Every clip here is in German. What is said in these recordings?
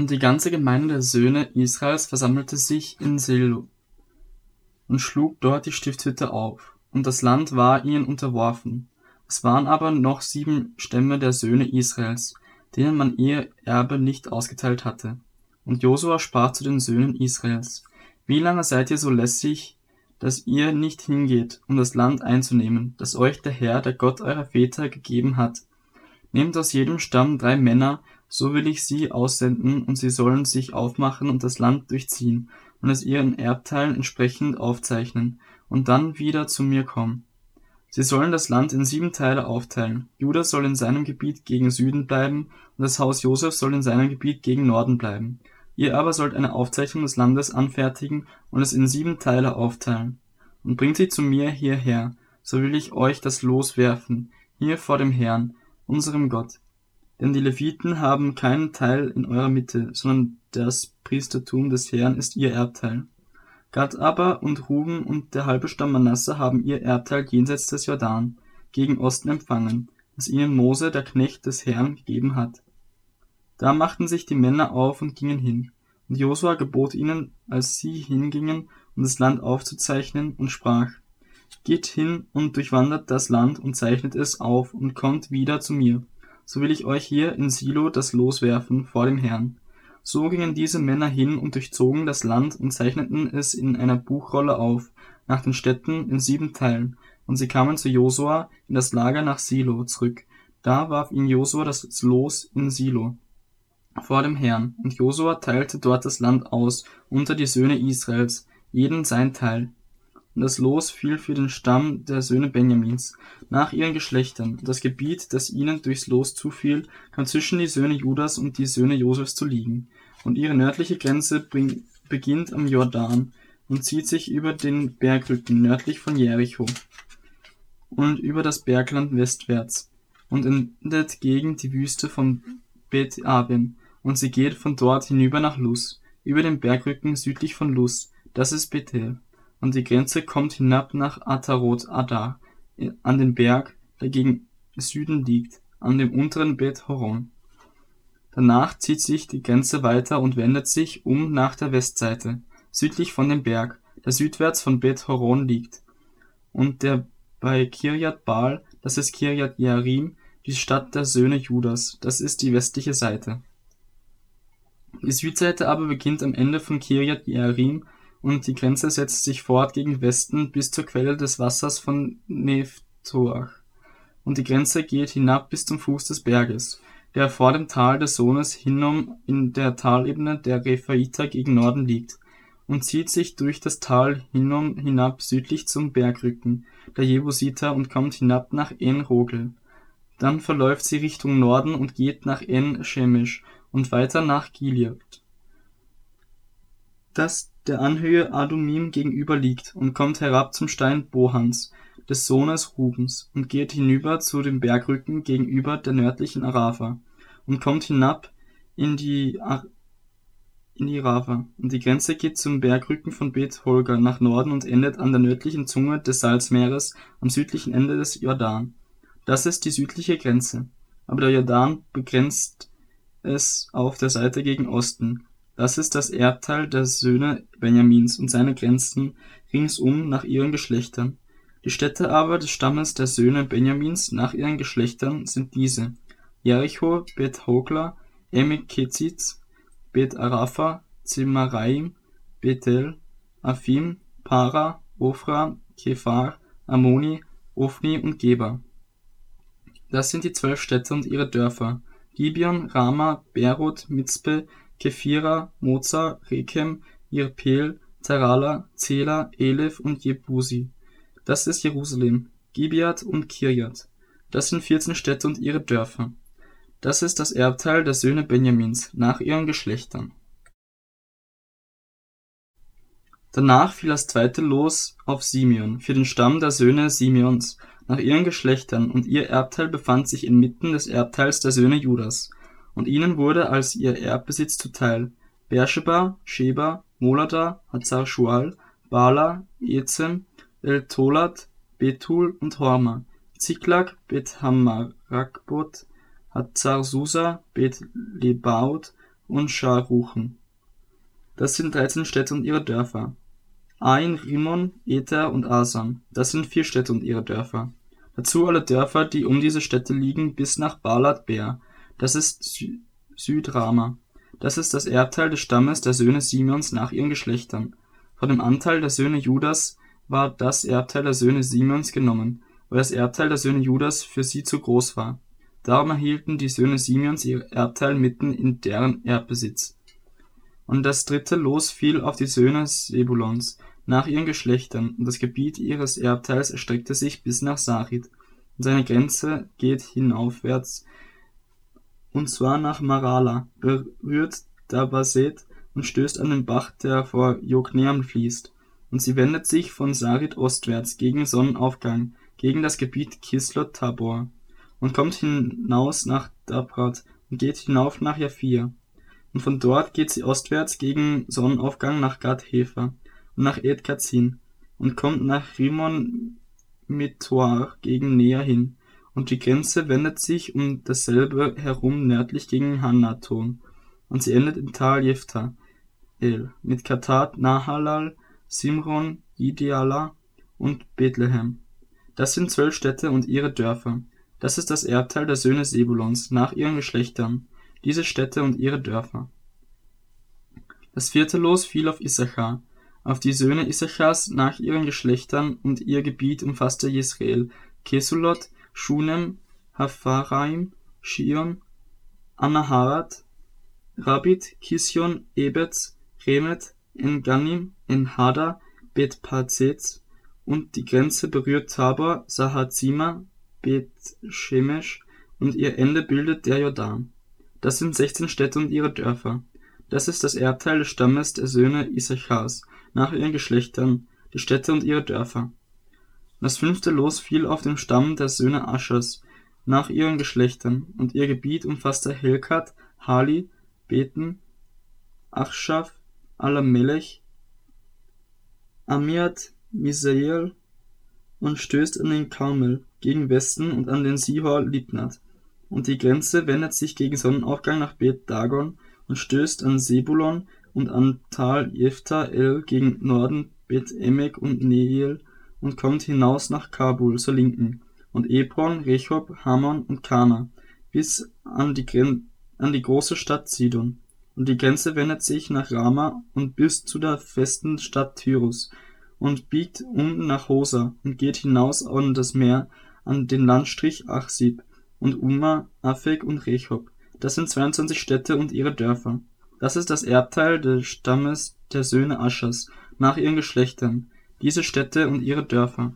Und die ganze Gemeinde der Söhne Israels versammelte sich in Silo und schlug dort die Stiftshütte auf, und das Land war ihnen unterworfen. Es waren aber noch sieben Stämme der Söhne Israels, denen man ihr Erbe nicht ausgeteilt hatte. Und Josua sprach zu den Söhnen Israels, Wie lange seid ihr so lässig, dass ihr nicht hingeht, um das Land einzunehmen, das euch der Herr, der Gott eurer Väter, gegeben hat? Nehmt aus jedem Stamm drei Männer so will ich sie aussenden, und sie sollen sich aufmachen und das Land durchziehen und es ihren Erbteilen entsprechend aufzeichnen und dann wieder zu mir kommen. Sie sollen das Land in sieben Teile aufteilen. Judah soll in seinem Gebiet gegen Süden bleiben und das Haus Josef soll in seinem Gebiet gegen Norden bleiben. Ihr aber sollt eine Aufzeichnung des Landes anfertigen und es in sieben Teile aufteilen. Und bringt sie zu mir hierher, so will ich euch das Los werfen, hier vor dem Herrn, unserem Gott. Denn die Leviten haben keinen Teil in eurer Mitte, sondern das Priestertum des Herrn ist ihr Erbteil. Gad aber und Ruben und der halbe Stamm Manasse haben ihr Erbteil jenseits des Jordan, gegen Osten empfangen, das ihnen Mose, der Knecht des Herrn, gegeben hat. Da machten sich die Männer auf und gingen hin. Und Josua gebot ihnen, als sie hingingen, um das Land aufzuzeichnen, und sprach, Geht hin und durchwandert das Land und zeichnet es auf und kommt wieder zu mir so will ich euch hier in Silo das Los werfen vor dem Herrn. So gingen diese Männer hin und durchzogen das Land und zeichneten es in einer Buchrolle auf, nach den Städten in sieben Teilen, und sie kamen zu Josua in das Lager nach Silo zurück. Da warf ihn Josua das Los in Silo vor dem Herrn, und Josua teilte dort das Land aus unter die Söhne Israels, jeden sein Teil, und das Los fiel für den Stamm der Söhne Benjamins, nach ihren Geschlechtern, das Gebiet, das ihnen durchs Los zufiel, kam zwischen die Söhne Judas und die Söhne Josefs zu liegen, und ihre nördliche Grenze beginnt am Jordan und zieht sich über den Bergrücken nördlich von Jericho und über das Bergland westwärts und endet gegen die Wüste von Bet Aven, und sie geht von dort hinüber nach Luz, über den Bergrücken südlich von Luz, das ist Bethel und die Grenze kommt hinab nach Atarot Adar, an den Berg, der gegen Süden liegt, an dem unteren Bet Horon. Danach zieht sich die Grenze weiter und wendet sich um nach der Westseite, südlich von dem Berg, der südwärts von Bet Horon liegt, und der bei Kirjat Baal, das ist Kirjat Jearim, die Stadt der Söhne Judas, das ist die westliche Seite. Die Südseite aber beginnt am Ende von Kirjat Jearim und die Grenze setzt sich fort gegen Westen bis zur Quelle des Wassers von Nephtoach. Und die Grenze geht hinab bis zum Fuß des Berges, der vor dem Tal des Sohnes Hinnom in der Talebene der Rephaiter gegen Norden liegt, und zieht sich durch das Tal Hinnom hinab südlich zum Bergrücken der Jebusiter und kommt hinab nach En Rogel. Dann verläuft sie Richtung Norden und geht nach En Shemesh und weiter nach Gilead. Das der Anhöhe Adumim gegenüber liegt, und kommt herab zum Stein Bohans, des Sohnes Rubens, und geht hinüber zu dem Bergrücken gegenüber der nördlichen Arafa, und kommt hinab in die Ar in die Rava, und die Grenze geht zum Bergrücken von Bet Holger nach Norden und endet an der nördlichen Zunge des Salzmeeres am südlichen Ende des Jordan. Das ist die südliche Grenze. Aber der Jordan begrenzt es auf der Seite gegen Osten. Das ist das Erbteil der Söhne Benjamins und seine Grenzen ringsum nach ihren Geschlechtern. Die Städte aber des Stammes der Söhne Benjamins nach ihren Geschlechtern sind diese: Jericho, Bet Hogla, Emek Keziz, Bet Arapha, Zemaraim, Bethel, Afim, Para, Ofra, Kephar, Ammoni, Ophni und Geba. Das sind die zwölf Städte und ihre Dörfer: Gibeon, Rama, Beerot, Mizpe, Kephira, Moza, Rekem, Jirpeel, Tarala, Zela, Elef und Jebusi. Das ist Jerusalem, Gibeat und Kirjat. Das sind 14 Städte und ihre Dörfer. Das ist das Erbteil der Söhne Benjamins nach ihren Geschlechtern. Danach fiel das zweite Los auf Simeon für den Stamm der Söhne Simeons nach ihren Geschlechtern und ihr Erbteil befand sich inmitten des Erbteils der Söhne Judas und ihnen wurde als ihr Erbbesitz zuteil Beersheba, Sheba, Molada, Hazar-Schual, Bala, Ezem, El-Tolat, Betul und Horma, Ziklag, Bet Hamarakbot, Hazar-Susa, Bet Lebaot und Scharuchen. Das sind 13 Städte und ihre Dörfer. Ain, Rimon, Ether und Asan. Das sind vier Städte und ihre Dörfer. Dazu alle Dörfer, die um diese Städte liegen, bis nach Balat Beer. Das ist Sü Südrama. Das ist das Erbteil des Stammes der Söhne Simeons nach ihren Geschlechtern. Von dem Anteil der Söhne Judas war das Erbteil der Söhne Simeons genommen, weil das Erbteil der Söhne Judas für sie zu groß war. Darum erhielten die Söhne Simeons ihr Erbteil mitten in deren Erbbesitz. Und das dritte Los fiel auf die Söhne Sebulons nach ihren Geschlechtern, und das Gebiet ihres Erbteils erstreckte sich bis nach Sarid, und seine Grenze geht hinaufwärts, und zwar nach Marala, berührt Dabaset und stößt an den Bach, der vor Jokneam fließt, und sie wendet sich von Sarid ostwärts gegen Sonnenaufgang, gegen das Gebiet Kislot Tabor, und kommt hinaus nach Dabrat und geht hinauf nach Japhia. Und von dort geht sie ostwärts gegen Sonnenaufgang nach Gad Hefer und nach Ed Kazin und kommt nach Rimon Mitoar gegen Nea hin, und die Grenze wendet sich um dasselbe herum nördlich gegen Hanaton, und sie endet im Tal Jefta El mit Katat Nahalal, Simron, Ideala und Bethlehem. Das sind zwölf Städte und ihre Dörfer. Das ist das Erbteil der Söhne Sebulons nach ihren Geschlechtern, diese Städte und ihre Dörfer. Das vierte Los fiel auf Issachar, auf die Söhne Issachars nach ihren Geschlechtern, und ihr Gebiet umfasste Jesreel, Kesulot, Shunem, Hapharaim, Shion, Anaharat, Rabit, Kision, Ebetz, Remet, En-Ganim, En-Hada, Bet-Pazetz, und die Grenze berührt Tabor, Sahazima, Bet-Shemesh, und ihr Ende bildet der Jordan. Das sind 16 Städte und ihre Dörfer. Das ist das Erbteil des Stammes der Söhne Issachars, nach ihren Geschlechtern, die Städte und ihre Dörfer. Das fünfte Los fiel auf den Stamm der Söhne Aschers, nach ihren Geschlechtern, und ihr Gebiet umfasste Helkat, Hali, Beten, Achschaf, Alamelech, Amiat, Misael und stößt an den Karmel gegen Westen und an den Sihor Libnat. Und die Grenze wendet sich gegen Sonnenaufgang nach Bet Dagon und stößt an Sebulon und an Tal Jefta El gegen Norden Bet Emek und Neiel und kommt hinaus nach Kabul zur Linken und Ebron, Rechob, Hammon und Kana bis an die, Gren an die große Stadt Sidon. Und die Grenze wendet sich nach Rama und bis zu der festen Stadt Tyrus und biegt um nach Hosa und geht hinaus an das Meer an den Landstrich Achsib und Uma, Afek und Rechob. Das sind 22 Städte und ihre Dörfer. Das ist das Erbteil des Stammes der Söhne Aschers nach ihren Geschlechtern, diese Städte und ihre Dörfer.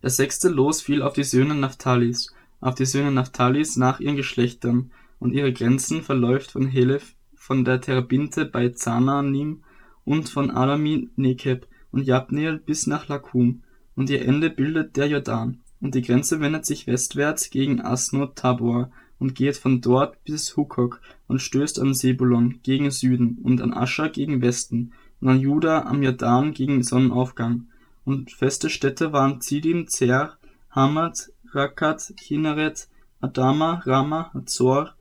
Das sechste Los fiel auf die Söhne Naphtalis, auf die Söhne Naphtalis nach ihren Geschlechtern, und ihre Grenzen verläuft von Helef, von der Terebinte bei Zananim und von Alami Nekeb und Jabneel bis nach Lakum, und ihr Ende bildet der Jordan, und die Grenze wendet sich westwärts gegen Asnot Tabor und geht von dort bis Hukok und stößt an Sebulon gegen Süden und an Ascher gegen Westen an Juda am Jordan gegen Sonnenaufgang. Und feste Städte waren Zidim, Zer, Hamad, Rakat, Kinneret, Adama, Rama, Hazor,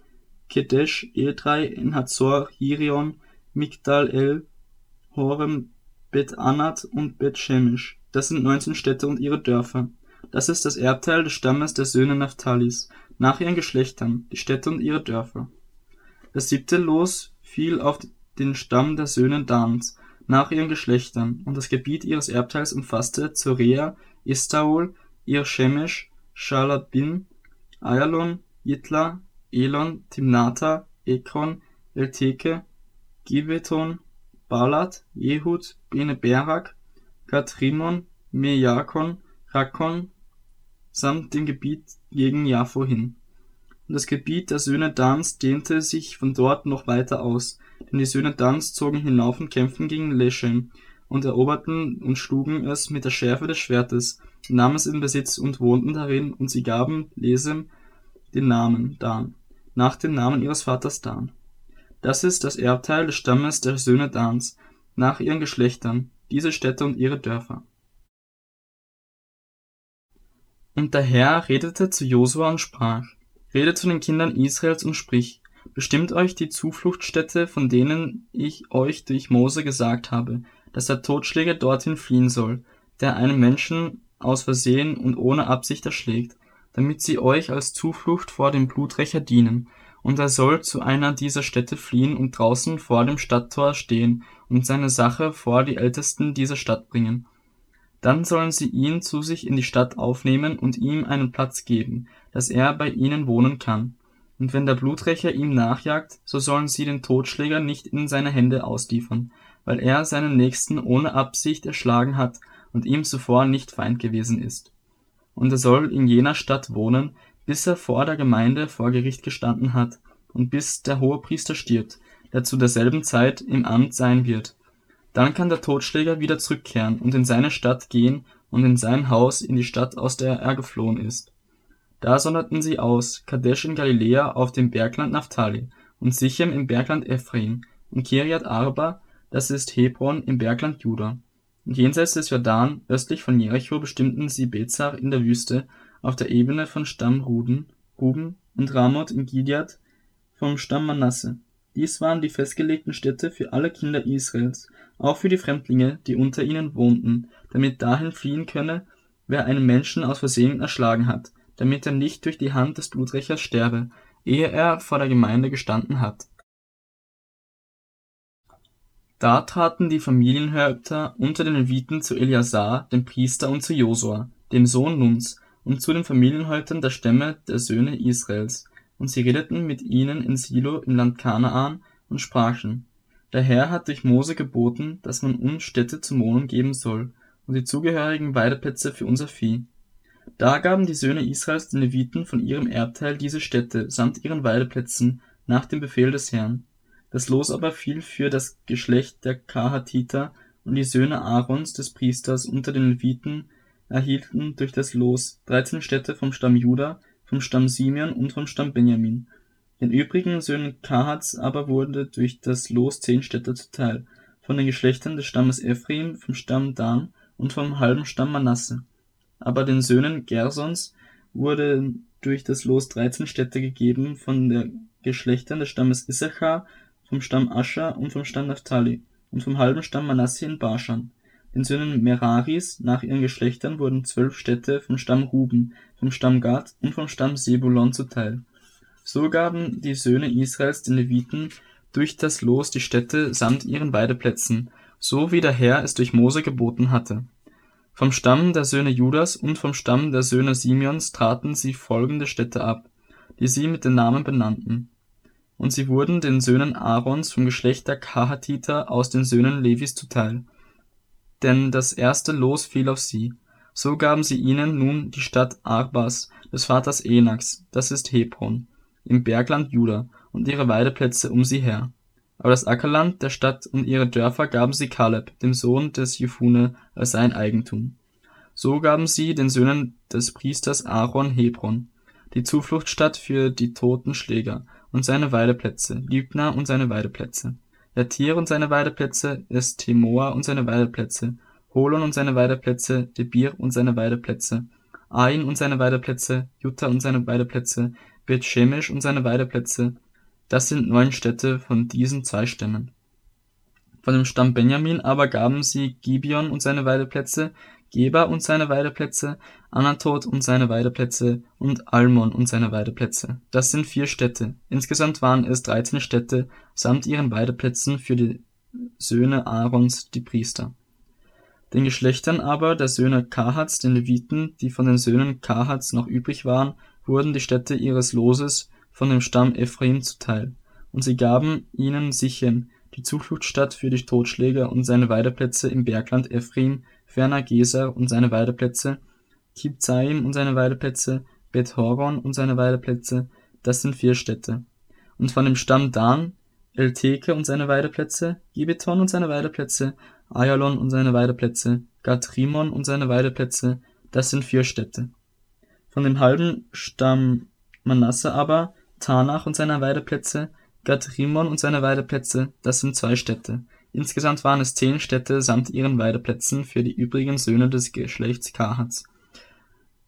Kedesh, Edrei, in Hazor, Hirion, Migdal El, Horem, Bet Anat und Bet Shemesh. Das sind 19 Städte und ihre Dörfer. Das ist das Erbteil des Stammes der Söhne Naphtalis, nach ihren Geschlechtern, die Städte und ihre Dörfer. Das siebte Los fiel auf den Stamm der Söhne Dans, nach ihren Geschlechtern, und das Gebiet ihres Erbteils umfasste Zorea, Istaol, Ir-Shemesh, Schalabin, Ayalon, Jitla, Elon, Timnata, Ekron, Elteke, Gibeton, Balat, Jehud, Bene Berak, Gatrimon, Mejakon, Rakkon samt dem Gebiet gegen Jaffo hin. Und das Gebiet der Söhne Dans dehnte sich von dort noch weiter aus, denn die Söhne Dans zogen hinauf und kämpften gegen Leshem und eroberten und schlugen es mit der Schärfe des Schwertes, nahmen es in Besitz und wohnten darin, und sie gaben Lesem den Namen Dan, nach dem Namen ihres Vaters Dan. Das ist das Erbteil des Stammes der Söhne Dans, nach ihren Geschlechtern, diese Städte und ihre Dörfer. Und der Herr redete zu Josua und sprach, Rede zu den Kindern Israels und sprich, Bestimmt euch die Zufluchtsstätte, von denen ich euch durch Mose gesagt habe, dass der Totschläger dorthin fliehen soll, der einen Menschen aus Versehen und ohne Absicht erschlägt, damit sie euch als Zuflucht vor dem Bluträcher dienen. Und er soll zu einer dieser Städte fliehen und draußen vor dem Stadttor stehen und seine Sache vor die Ältesten dieser Stadt bringen. Dann sollen sie ihn zu sich in die Stadt aufnehmen und ihm einen Platz geben, dass er bei ihnen wohnen kann. Und wenn der Bluträcher ihm nachjagt, so sollen sie den Totschläger nicht in seine Hände ausliefern, weil er seinen Nächsten ohne Absicht erschlagen hat und ihm zuvor nicht Feind gewesen ist. Und er soll in jener Stadt wohnen, bis er vor der Gemeinde vor Gericht gestanden hat und bis der Hohepriester stirbt, der zu derselben Zeit im Amt sein wird. Dann kann der Totschläger wieder zurückkehren und in seine Stadt gehen und in sein Haus in die Stadt, aus der er geflohen ist. Da sonderten sie aus, Kadesh in Galiläa auf dem Bergland Naphtali und Sichem im Bergland Ephraim und Kiriat Arba, das ist Hebron im Bergland Juda. Und jenseits des Jordan, östlich von Jericho, bestimmten sie Bezar in der Wüste auf der Ebene von Stamm Ruden, Ruben und Ramoth in Gilead vom Stamm Manasse. Dies waren die festgelegten Städte für alle Kinder Israels, auch für die Fremdlinge, die unter ihnen wohnten, damit dahin fliehen könne, wer einen Menschen aus Versehen erschlagen hat, damit er nicht durch die Hand des Bluträchers sterbe, ehe er vor der Gemeinde gestanden hat. Da traten die Familienhäupter unter den Leviten zu Eleazar, dem Priester, und zu Josua, dem Sohn Nuns, und zu den Familienhäuptern der Stämme der Söhne Israels, und sie redeten mit ihnen in Silo im Land Kanaan und sprachen, der Herr hat durch Mose geboten, dass man uns Städte zum Wohnen geben soll und die zugehörigen Weideplätze für unser Vieh. Da gaben die Söhne Israels den Leviten von ihrem Erbteil diese Städte samt ihren Weideplätzen nach dem Befehl des Herrn. Das Los aber fiel für das Geschlecht der Kahatiter und die Söhne Aarons des Priesters unter den Leviten erhielten durch das Los dreizehn Städte vom Stamm Juda, vom Stamm Simeon und vom Stamm Benjamin. Den übrigen Söhnen Kahats aber wurde durch das Los zehn Städte zuteil, von den Geschlechtern des Stammes Ephraim, vom Stamm Dan und vom halben Stamm Manasse. Aber den Söhnen Gersons wurde durch das Los dreizehn Städte gegeben von den Geschlechtern des Stammes Issachar, vom Stamm Ascher und vom Stamm Naphtali und vom halben Stamm Manasse in Baschan. Den Söhnen Meraris nach ihren Geschlechtern wurden zwölf Städte vom Stamm Ruben, vom Stamm Gad und vom Stamm Sebulon zuteil so gaben die Söhne Israels den Leviten durch das Los die Städte samt ihren Weideplätzen, so wie der Herr es durch Mose geboten hatte. Vom Stamm der Söhne Judas und vom Stamm der Söhne Simeons traten sie folgende Städte ab, die sie mit den Namen benannten. Und sie wurden den Söhnen Aarons vom Geschlecht der Kahatiter aus den Söhnen Levis zuteil. Denn das erste Los fiel auf sie. So gaben sie ihnen nun die Stadt Arbas des Vaters Enaks, das ist Hebron, im Bergland Juda und ihre Weideplätze um sie her. Aber das Ackerland der Stadt und ihre Dörfer gaben sie Kaleb, dem Sohn des Jefune, als sein Eigentum. So gaben sie den Söhnen des Priesters Aaron Hebron, die Zufluchtsstadt für die toten Schläger, und seine Weideplätze, Libna und seine Weideplätze, Jatir und seine Weideplätze, Estemoa und seine Weideplätze, Holon und seine Weideplätze, Debir und seine Weideplätze, Ain und seine Weideplätze, Jutta und seine Weideplätze, Bet-Shemesh und seine Weideplätze, das sind neun Städte von diesen zwei Stämmen. Von dem Stamm Benjamin aber gaben sie Gibeon und seine Weideplätze, Geba und seine Weideplätze, Anatot und seine Weideplätze und Almon und seine Weideplätze. Das sind vier Städte. Insgesamt waren es dreizehn Städte samt ihren Weideplätzen für die Söhne Aarons, die Priester. Den Geschlechtern aber der Söhne Kahats, den Leviten, die von den Söhnen Kahats noch übrig waren, wurden die Städte ihres Loses von dem Stamm Ephraim zuteil, und sie gaben ihnen Sichem, die Zufluchtsstadt für die Totschläger und seine Weideplätze im Bergland Ephraim, ferner Geser und seine Weideplätze, Kibzaim und seine Weideplätze, Bet-Horon und seine Weideplätze, das sind vier Städte. Und von dem Stamm Dan, Elteke und seine Weideplätze, Gibeton und seine Weideplätze, Ayalon und seine Weideplätze, Gatrimon und seine Weideplätze, das sind vier Städte. Von dem halben Stamm Manasse aber, Tanach und seine Weideplätze, Gad-Rimon und seine Weideplätze, das sind zwei Städte. Insgesamt waren es zehn Städte samt ihren Weideplätzen für die übrigen Söhne des Geschlechts Kahats.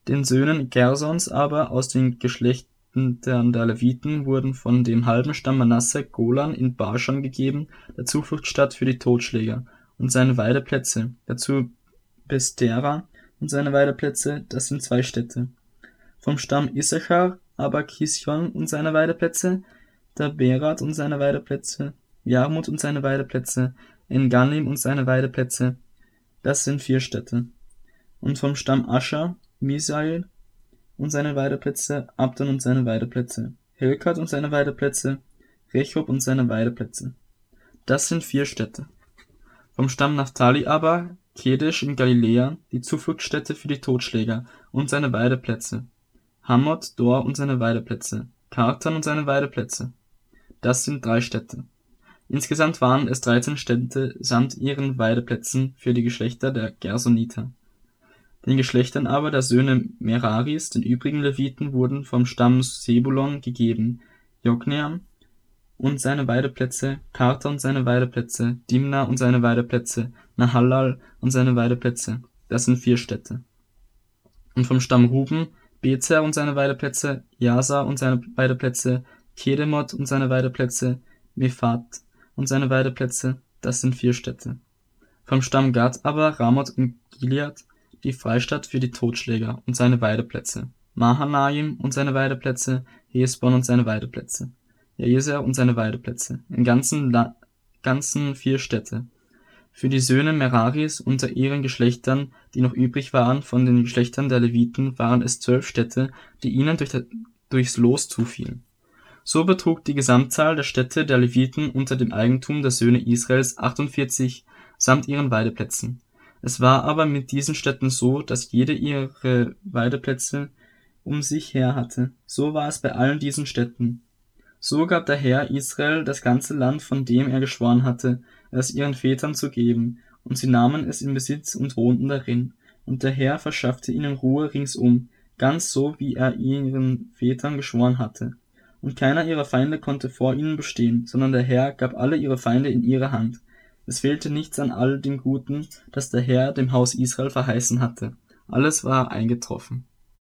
Den Söhnen Gersons aber aus dem Geschlecht Geschlechtern der Leviten wurden von dem halben Stamm Manasse Golan in Baschan gegeben, der Zufluchtsstadt für die Totschläger, und seine Weideplätze, dazu Beestera und seine Weideplätze, das sind zwei Städte. Vom Stamm Issachar aber Kisjon und seine Weideplätze, Daberat und seine Weideplätze, Jarmut und seine Weideplätze, En-Gannim und seine Weideplätze, das sind vier Städte. Und vom Stamm Ascher Misael und seine Weideplätze, Abdon und seine Weideplätze, Helkat und seine Weideplätze, Rechob und seine Weideplätze. Das sind vier Städte. Vom Stamm Naphtali aber Kedesh in Galiläa, die Zufluchtsstätte für die Totschläger, und seine Weideplätze, Hammot, Dor und seine Weideplätze, Kartan und seine Weideplätze. Das sind drei Städte. Insgesamt waren es 13 Städte samt ihren Weideplätzen für die Geschlechter der Gersoniter. Den Geschlechtern aber der Söhne Meraris, den übrigen Leviten, wurden vom Stamm Sebulon gegeben Jokneam und seine Weideplätze, Karta und seine Weideplätze, Dimna und seine Weideplätze, Nahallal und seine Weideplätze. Das sind vier Städte. Und vom Stamm Ruben, Bezer und seine Weideplätze, Jasa und seine Weideplätze, Kedemot und seine Weideplätze, Mephat und seine Weideplätze, das sind vier Städte. Vom Stamm Gad aber Ramoth und Gilead, die Freistadt für die Totschläger und seine Weideplätze, Mahanaim und seine Weideplätze, Hesbon und seine Weideplätze, Jaeser und seine Weideplätze, im ganzen, La ganzen vier Städte. Für die Söhne Meraris unter ihren Geschlechtern, die noch übrig waren von den Geschlechtern der Leviten, waren es zwölf Städte, die ihnen durch durchs Los zufielen. So betrug die Gesamtzahl der Städte der Leviten unter dem Eigentum der Söhne Israels 48 samt ihren Weideplätzen. Es war aber mit diesen Städten so, dass jede ihre Weideplätze um sich her hatte. So war es bei allen diesen Städten. So gab der Herr Israel das ganze Land, von dem er geschworen hatte, es ihren Vätern zu geben, und sie nahmen es in Besitz und wohnten darin. Und der Herr verschaffte ihnen Ruhe ringsum, ganz so, wie er ihren Vätern geschworen hatte. Und keiner ihrer Feinde konnte vor ihnen bestehen, sondern der Herr gab alle ihre Feinde in ihre Hand. Es fehlte nichts an all dem Guten, das der Herr dem Haus Israel verheißen hatte. Alles war eingetroffen.